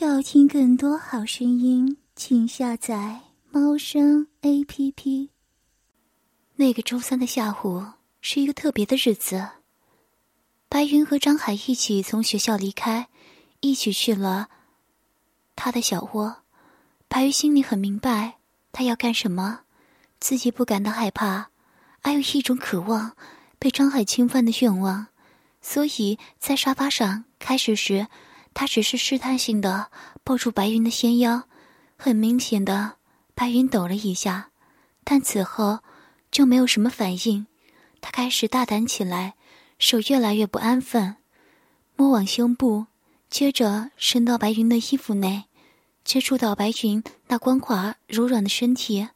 要听更多好声音，请下载猫声 A P P。那个周三的下午是一个特别的日子。白云和张海一起从学校离开，一起去了他的小窝。白云心里很明白，他要干什么，自己不感到害怕，还有一种渴望被张海侵犯的愿望，所以在沙发上开始时。他只是试探性的抱住白云的纤腰，很明显的，白云抖了一下，但此后就没有什么反应。他开始大胆起来，手越来越不安分，摸往胸部，接着伸到白云的衣服内，接触到白云那光滑柔软的身体，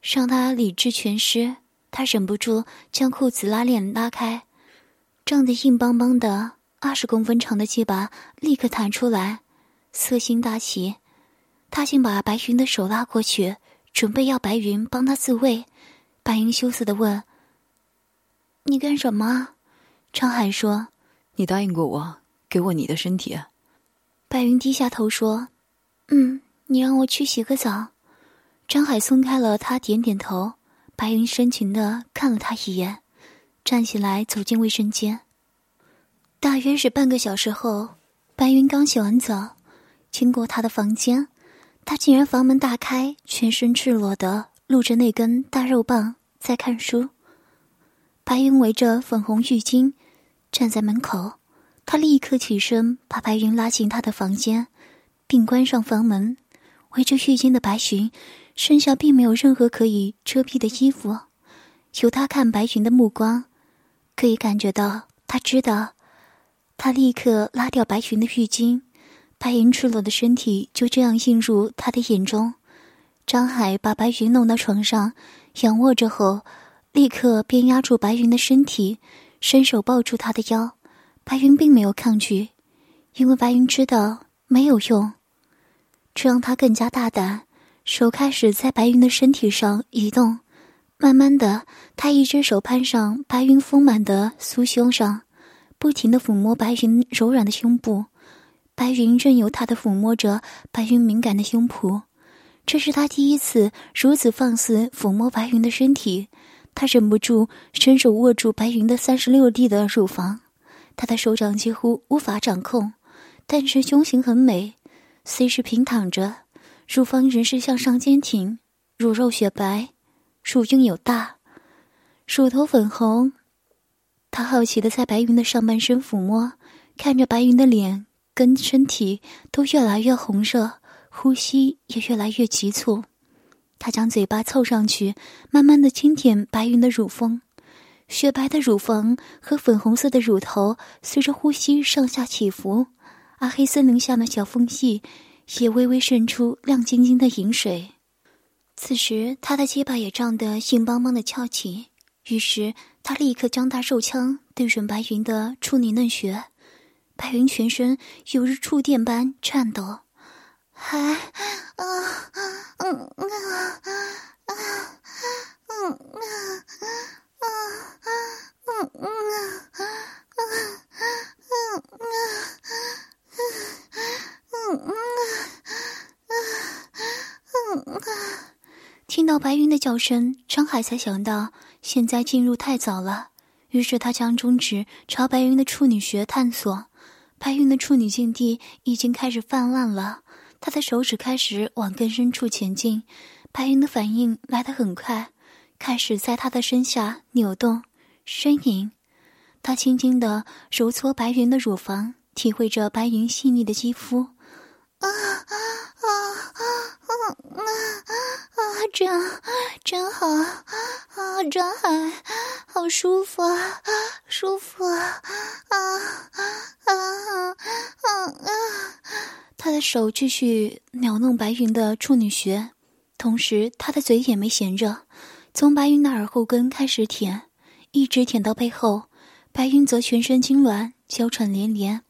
让他理智全失。他忍不住将裤子拉链拉开，胀得硬邦邦的。二十公分长的鸡巴立刻弹出来，色心大起，他竟把白云的手拉过去，准备要白云帮他自慰。白云羞涩的问：“你干什么？”张海说：“你答应过我，给我你的身体。”白云低下头说：“嗯，你让我去洗个澡。”张海松开了他，点点头。白云深情的看了他一眼，站起来走进卫生间。大约是半个小时后，白云刚洗完澡，经过他的房间，他竟然房门大开，全身赤裸的露着那根大肉棒在看书。白云围着粉红浴巾站在门口，他立刻起身把白云拉进他的房间，并关上房门。围着浴巾的白云身下并没有任何可以遮蔽的衣服，由他看白云的目光，可以感觉到他知道。他立刻拉掉白云的浴巾，白云赤裸的身体就这样映入他的眼中。张海把白云弄到床上，仰卧着后，立刻便压住白云的身体，伸手抱住她的腰。白云并没有抗拒，因为白云知道没有用，这让他更加大胆，手开始在白云的身体上移动。慢慢的，他一只手攀上白云丰满的酥胸上。不停的抚摸白云柔软的胸部，白云任由他的抚摸着白云敏感的胸脯。这是他第一次如此放肆抚摸白云的身体，他忍不住伸手握住白云的三十六 D 的乳房，他的手掌几乎无法掌控，但是胸型很美，虽是平躺着，乳房仍是向上坚挺，乳肉雪白，乳晕有大，乳头粉红。他好奇的在白云的上半身抚摸，看着白云的脸跟身体都越来越红热，呼吸也越来越急促。他将嘴巴凑上去，慢慢的轻舔白云的乳峰，雪白的乳房和粉红色的乳头随着呼吸上下起伏，而黑森林下的小缝隙也微微渗出亮晶晶的银水。此时，他的鸡巴也胀得硬邦邦的翘起。于是，他立刻将大手枪对准白云的处女嫩穴，白云全身犹如触电般颤抖，还啊嗯嗯啊啊嗯啊啊嗯嗯啊啊嗯嗯嗯啊嗯啊。听到白云的叫声，张海才想到现在进入太早了，于是他将中指朝白云的处女穴探索。白云的处女境地已经开始泛滥了，他的手指开始往更深处前进。白云的反应来得很快，开始在他的身下扭动、呻吟。他轻轻地揉搓白云的乳房，体会着白云细腻的肌肤。啊啊啊啊啊啊！真真好啊，张海，好舒服啊，舒服啊啊啊啊啊！他的手继续扭弄白云的处女穴，同时他的嘴也没闲着，从白云的耳后根开始舔，一直舔到背后，白云则全身痉挛，娇喘连连。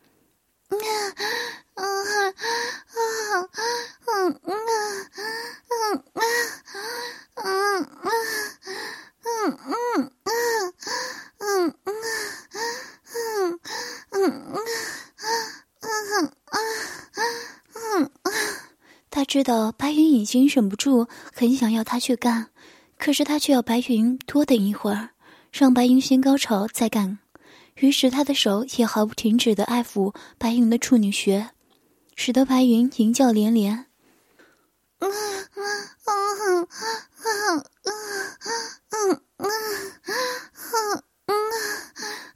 知道白云已经忍不住，很想要他去干，可是他却要白云多等一会儿，让白云先高潮再干。于是他的手也毫不停止的爱抚白云的处女穴，使得白云淫叫连连。嗯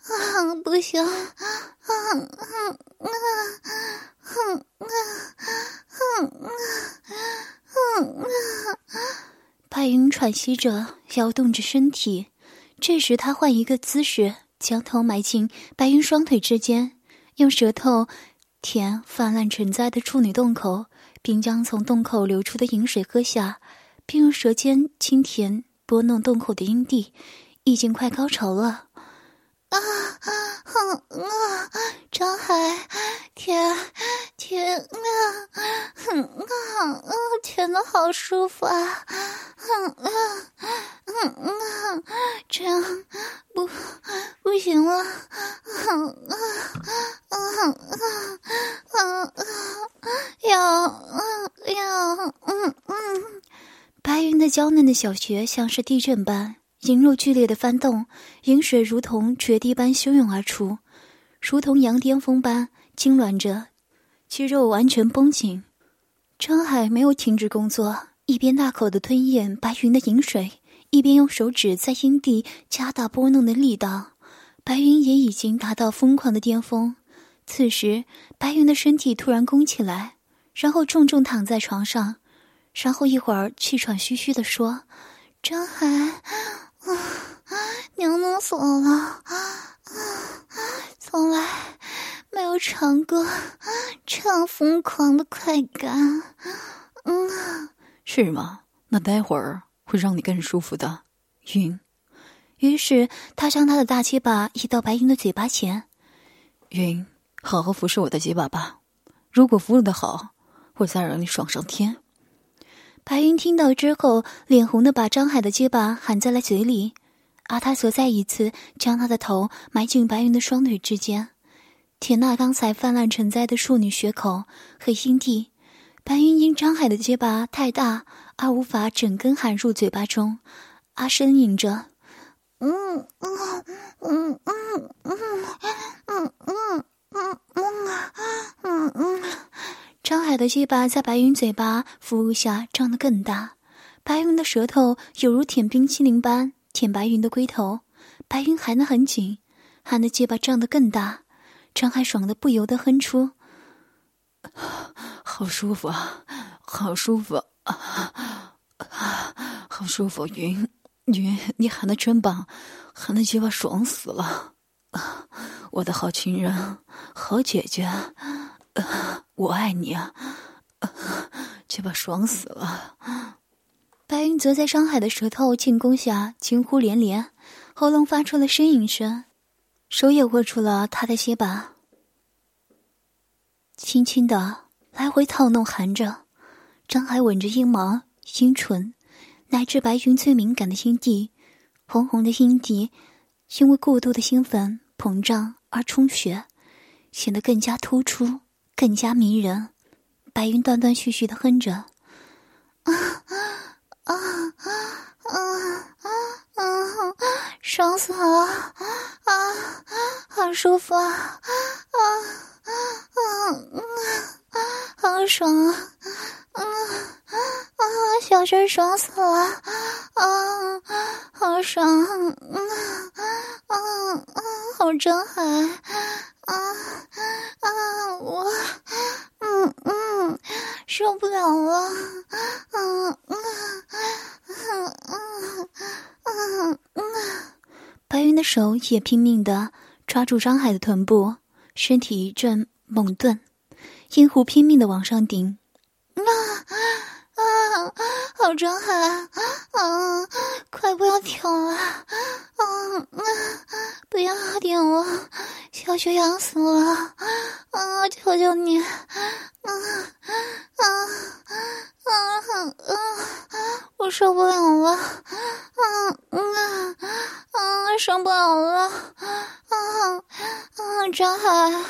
嗯，不行，嗯嗯嗯嗯嗯嗯嗯白云喘息着，摇动着身体。这时，他换一个姿势，将头埋进白云双腿之间，用舌头舔泛滥成灾的处女洞口。并将从洞口流出的饮水喝下，并用舌尖轻舔拨弄洞口的阴蒂，已经快高潮了。啊啊啊！张海，天，天啊，嗯啊啊，舔的好舒服啊！嗯啊嗯啊，这样不不行了！啊啊啊啊啊啊！要嗯要嗯嗯，白云的娇嫩的小穴像是地震般。阴肉剧烈的翻动，饮水如同决堤般汹涌而出，如同羊癫疯般痉挛着，肌肉完全绷紧。张海没有停止工作，一边大口的吞咽白云的饮水，一边用手指在阴蒂加大拨弄的力道。白云也已经达到疯狂的巅峰。此时，白云的身体突然弓起来，然后重重躺在床上，然后一会儿气喘吁吁的说：“张海。”啊，娘弄死我了！啊，从来没有尝过这样疯狂的快感。嗯，是吗？那待会儿会让你更舒服的。云，于是他将他的大鸡巴移到白云的嘴巴前。云，好好服侍我的鸡巴吧。如果服务的好，我再让你爽上天。白云听到之后脸红的把张海的结巴含在了嘴里。而他则再一次将他的头埋进白云的双腿之间。舔那刚才泛滥成灾的处女血口和心地白云因张海的结巴太大而无法整根含入嘴巴中。阿生吟着嗯嗯嗯嗯嗯嗯嗯张海的鸡巴在白云嘴巴服务下张得更大，白云的舌头犹如舔冰淇淋般舔白云的龟头，白云含得很紧，含的鸡巴张得更大。张海爽的不由得哼出：“好舒服啊，好舒服啊，好舒服！云云，你喊的真棒，喊的鸡巴爽死了！我的好情人，好姐姐。”我爱你啊！鸡巴爽死了！白云则在张海的舌头进攻下惊呼连连，喉咙发出了呻吟声，手也握住了他的鸡巴，轻轻的来回套弄含着。张海吻着阴毛、阴唇，乃至白云最敏感的阴蒂，红红的阴蒂因为过度的兴奋膨胀而充血，显得更加突出。更加迷人，白云断断续续的哼着，啊啊啊啊啊！爽死了，啊，好舒服啊，啊啊啊！好爽啊，啊啊！小声爽死了，啊，好爽，啊啊啊！好真海。啊啊！我，嗯嗯，受不了了，嗯嗯嗯嗯嗯嗯。白云的手也拼命的抓住张海的臀部，身体一阵猛顿，阴湖拼命的往上顶。啊啊！好张海，啊，快不要停了，啊啊！不要点我。小雪痒死了！啊，求求你！啊啊啊啊啊！我受不了了！啊啊啊！受不了了！啊啊！张海，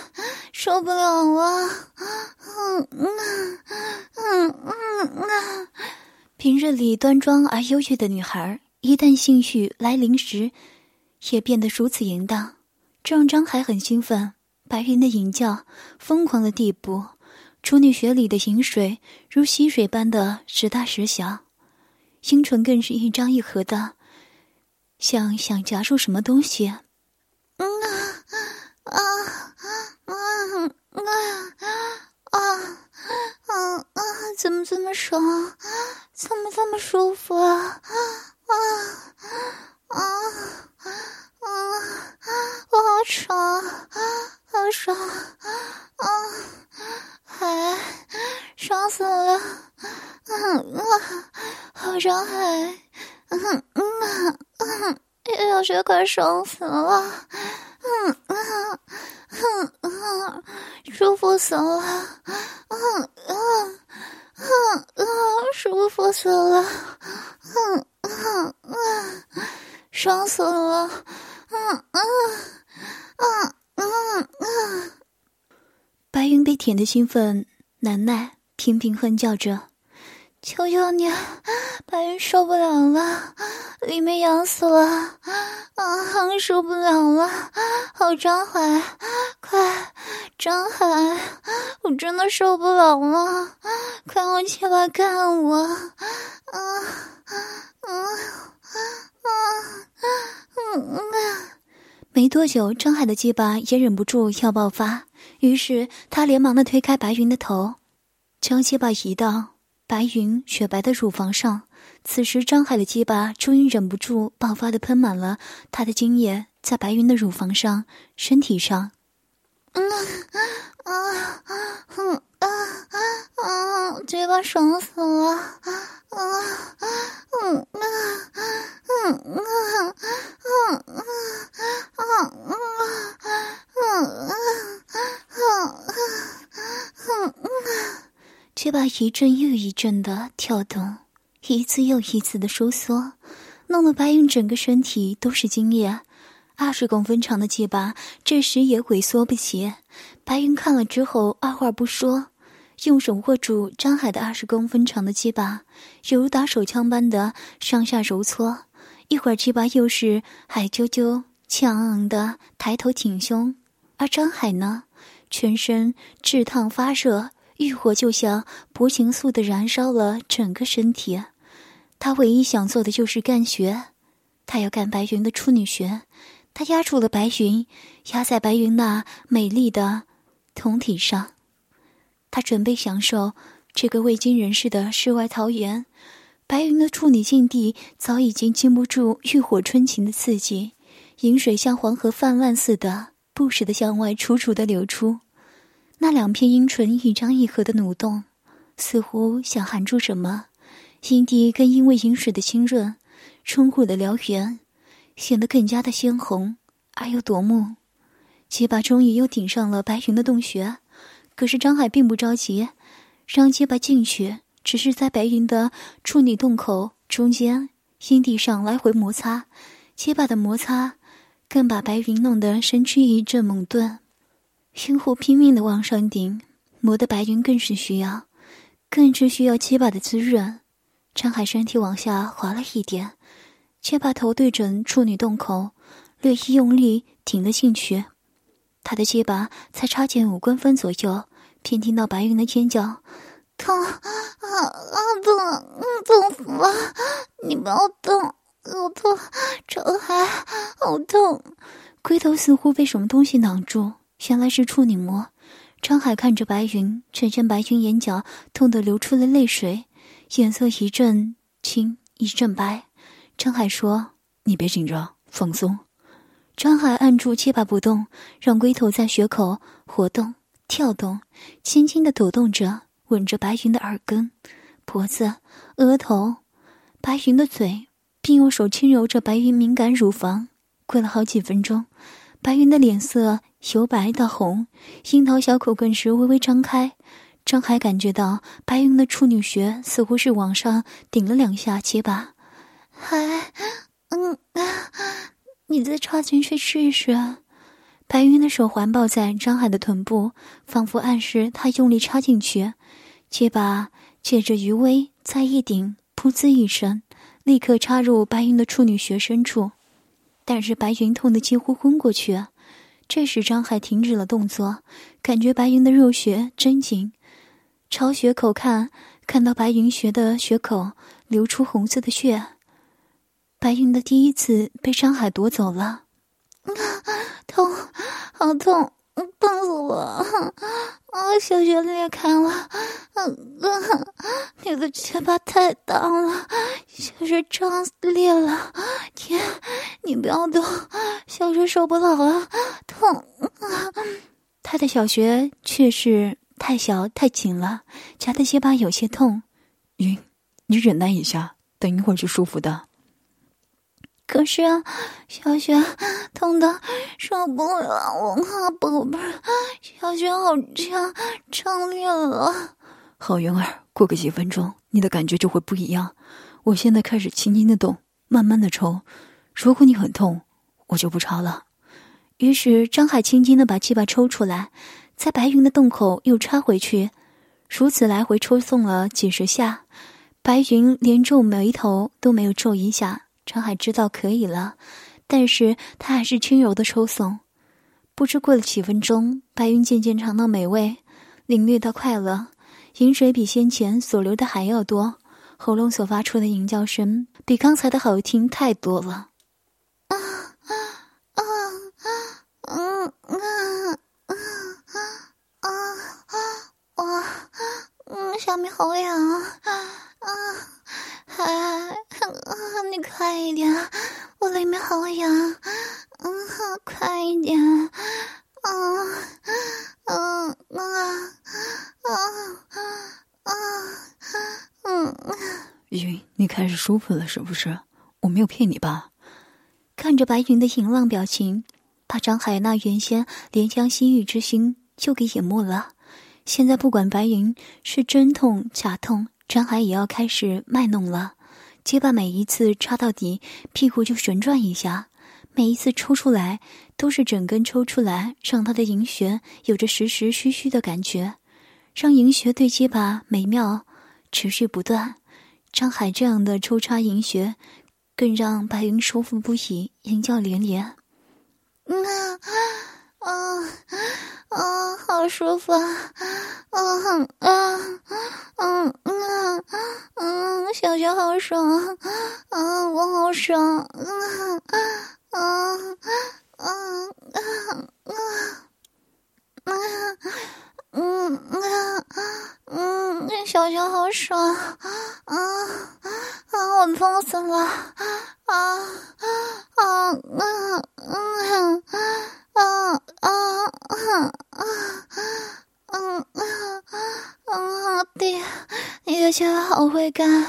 受不了了！嗯嗯嗯嗯平日里端庄而忧郁的女孩，一旦性欲来临时，也变得如此淫荡，这让张海很兴奋。白云的淫叫疯狂的地步，处女穴里的淫水如溪水般的时大时小，阴唇更是一张一合的，像想夹住什么东西。嗯啊啊啊啊啊啊啊！怎么这么爽？怎么这么舒服啊？啊啊啊啊！我好爽，好爽啊！海，爽死了！嗯啊，好爽海，嗯嗯嗯，有血管爽死了！嗯嗯嗯嗯，舒服死了！嗯嗯。嗯嗯，舒服死了，嗯嗯嗯，爽死了，嗯嗯嗯嗯嗯。白云被舔的兴奋难耐，频频哼叫着。求求你，白云受不了了，里面痒死了，啊，受不了了，好张海，快，张海，我真的受不了了，快用鸡巴干我，啊啊啊啊啊！没多久，张海的鸡巴也忍不住要爆发，于是他连忙的推开白云的头，将鸡巴移到。白云雪白的乳房上，此时张海的鸡巴终于忍不住爆发的喷满了他的精液，在白云的乳房上、身体上。嗯啊啊啊啊啊！嘴巴爽死了！啊啊啊嗯啊嗯啊嗯啊嗯啊嗯啊！却把一阵又一阵的跳动，一次又一次的收缩，弄得白云整个身体都是精液。二十公分长的鸡巴这时也萎缩不起。白云看了之后，二话不说，用手握住张海的二十公分长的鸡巴，犹如打手枪般的上下揉搓。一会儿，鸡巴又是海啾啾、气昂昂的抬头挺胸，而张海呢，全身炙烫发热。欲火就像薄情素的燃烧了整个身体，他唯一想做的就是干穴，他要干白云的处女穴。他压住了白云，压在白云那美丽的酮体上。他准备享受这个未经人事的世外桃源。白云的处女境地早已经经不住欲火春情的刺激，饮水像黄河泛滥似的，不时的向外楚楚的流出。那两片阴唇一张一合的蠕动，似乎想含住什么。阴蒂更因为饮水的浸润，充户的燎原，显得更加的鲜红而又夺目。结巴终于又顶上了白云的洞穴，可是张海并不着急，让结巴进去，只是在白云的处女洞口中间阴蒂上来回摩擦。结巴的摩擦，更把白云弄得身躯一阵猛顿。星湖拼命的往上顶，磨得白云更是需要，更是需要鸡巴的滋润。张海身体往下滑了一点，却把头对准处女洞口，略一用力顶了进去。他的鸡巴才插进五公分左右，便听到白云的尖叫：“痛啊啊痛，痛死了！你不要动，好痛！张海，好痛！”龟头似乎被什么东西挡住。原来是处女膜。张海看着白云，只见白云眼角痛得流出了泪水，眼色一阵青一阵白。张海说：“你别紧张，放松。”张海按住鸡巴不动，让龟头在穴口活动、跳动，轻轻的抖动着，吻着白云的耳根、脖子、额头、白云的嘴，并用手轻揉着白云敏感乳房。过了好几分钟，白云的脸色。由白到红，樱桃小口更是微微张开。张海感觉到白云的处女穴似乎是往上顶了两下，结巴。还，嗯，你再插进去试试。白云的手环抱在张海的臀部，仿佛暗示他用力插进去。结巴借着余威再一顶，噗呲一声，立刻插入白云的处女穴深处，但是白云痛得几乎昏过去。这时张海停止了动作，感觉白云的肉穴真紧，朝血口看，看到白云穴的血口流出红色的血。白云的第一次被张海夺走了，啊 痛，好痛！痛死我！啊，小穴裂开了！嗯，你的结巴太大了，小穴张裂了！天，你不要动，小穴受不了了，痛啊！他的小穴却是太小太紧了，夹的结巴有些痛。云，你忍耐一下，等一会儿就舒服的。可是啊，小雪痛的我不了，我啊，宝贝儿，小雪好呛，撑裂了。好，云儿，过个几分钟，你的感觉就会不一样。我现在开始轻轻的动，慢慢的抽。如果你很痛，我就不插了。于是张海轻轻的把鸡巴抽出来，在白云的洞口又插回去，如此来回抽送了几十下，白云连皱眉头都没有皱一下。张海知道可以了，但是，他还是轻柔的抽耸。不知过了几分钟，白云渐渐尝到美味，领略到快乐。饮水比先前所流的还要多，喉咙所发出的吟叫声比刚才的好听太多了。啊啊啊啊啊啊啊啊啊，下面好痒啊啊啊啊，你快一点。我里面好痒，嗯，快一点，嗯，嗯，啊，啊，啊，嗯，云，你开始舒服了是不是？我没有骗你吧？看着白云的淫浪表情，把张海那原先怜香惜玉之心就给淹没了。现在不管白云是真痛假痛。张海也要开始卖弄了，结巴每一次插到底，屁股就旋转一下，每一次抽出来都是整根抽出来，让他的银穴有着实实虚虚的感觉，让银穴对结巴美妙，持续不断。张海这样的抽插银穴，更让白云舒服不已，淫叫连连。嗯啊啊啊，好舒服啊！啊啊啊啊啊啊小！想好爽啊！啊，我好爽啊啊啊啊啊啊啊！嗯嗯嗯，小熊好爽，啊啊，我痛死了，啊啊啊嗯嗯。啊啊啊啊嗯啊啊！爹，你的脚好会干，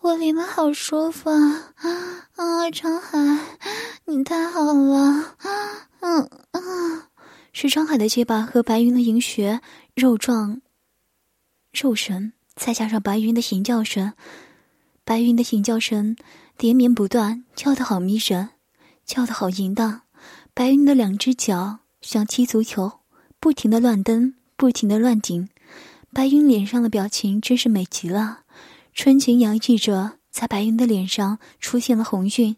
我里面好舒服啊！啊，长海，你太好了！嗯啊，是张海的结巴和白云的银穴肉壮肉神，再加上白云的吟叫声，白云的吟叫声连绵不断，叫得好迷人，叫得好淫荡。白云的两只脚像踢足球，不停的乱蹬，不停的乱顶。白云脸上的表情真是美极了，春情洋溢着，在白云的脸上出现了红晕，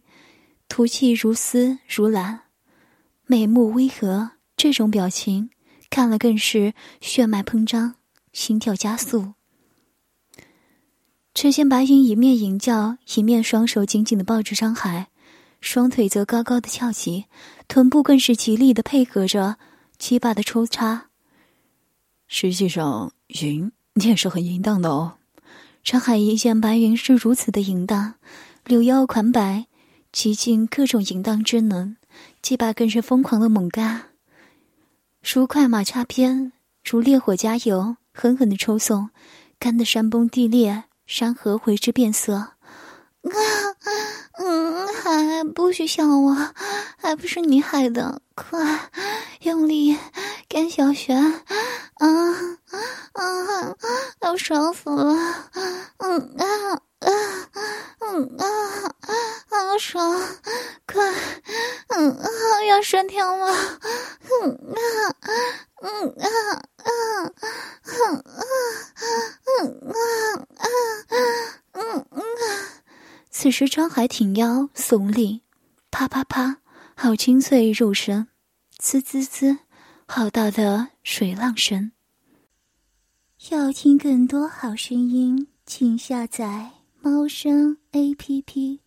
吐气如丝如兰，美目微合。这种表情看了更是血脉膨胀，心跳加速。只见白云一面吟叫，一面双手紧紧的抱着张海。双腿则高高的翘起，臀部更是极力的配合着鸡巴的抽插。实际上，云你也是很淫荡的哦。张海一见白云是如此的淫荡，柳腰款摆，极尽各种淫荡之能，鸡巴更是疯狂的猛干，如快马插鞭，如烈火加油，狠狠的抽送，干得山崩地裂，山河为之变色。啊，嗯，还不许笑我，还不是你害的！快，用力，干小雪，啊啊，要爽死了！嗯啊啊，嗯啊，好爽！快，嗯啊，要升天了！嗯啊，嗯啊啊，嗯啊，嗯啊啊，嗯嗯。此时装还挺腰耸立，啪啪啪，好清脆入声，滋滋滋，好大的水浪声。要听更多好声音，请下载猫声 A P P。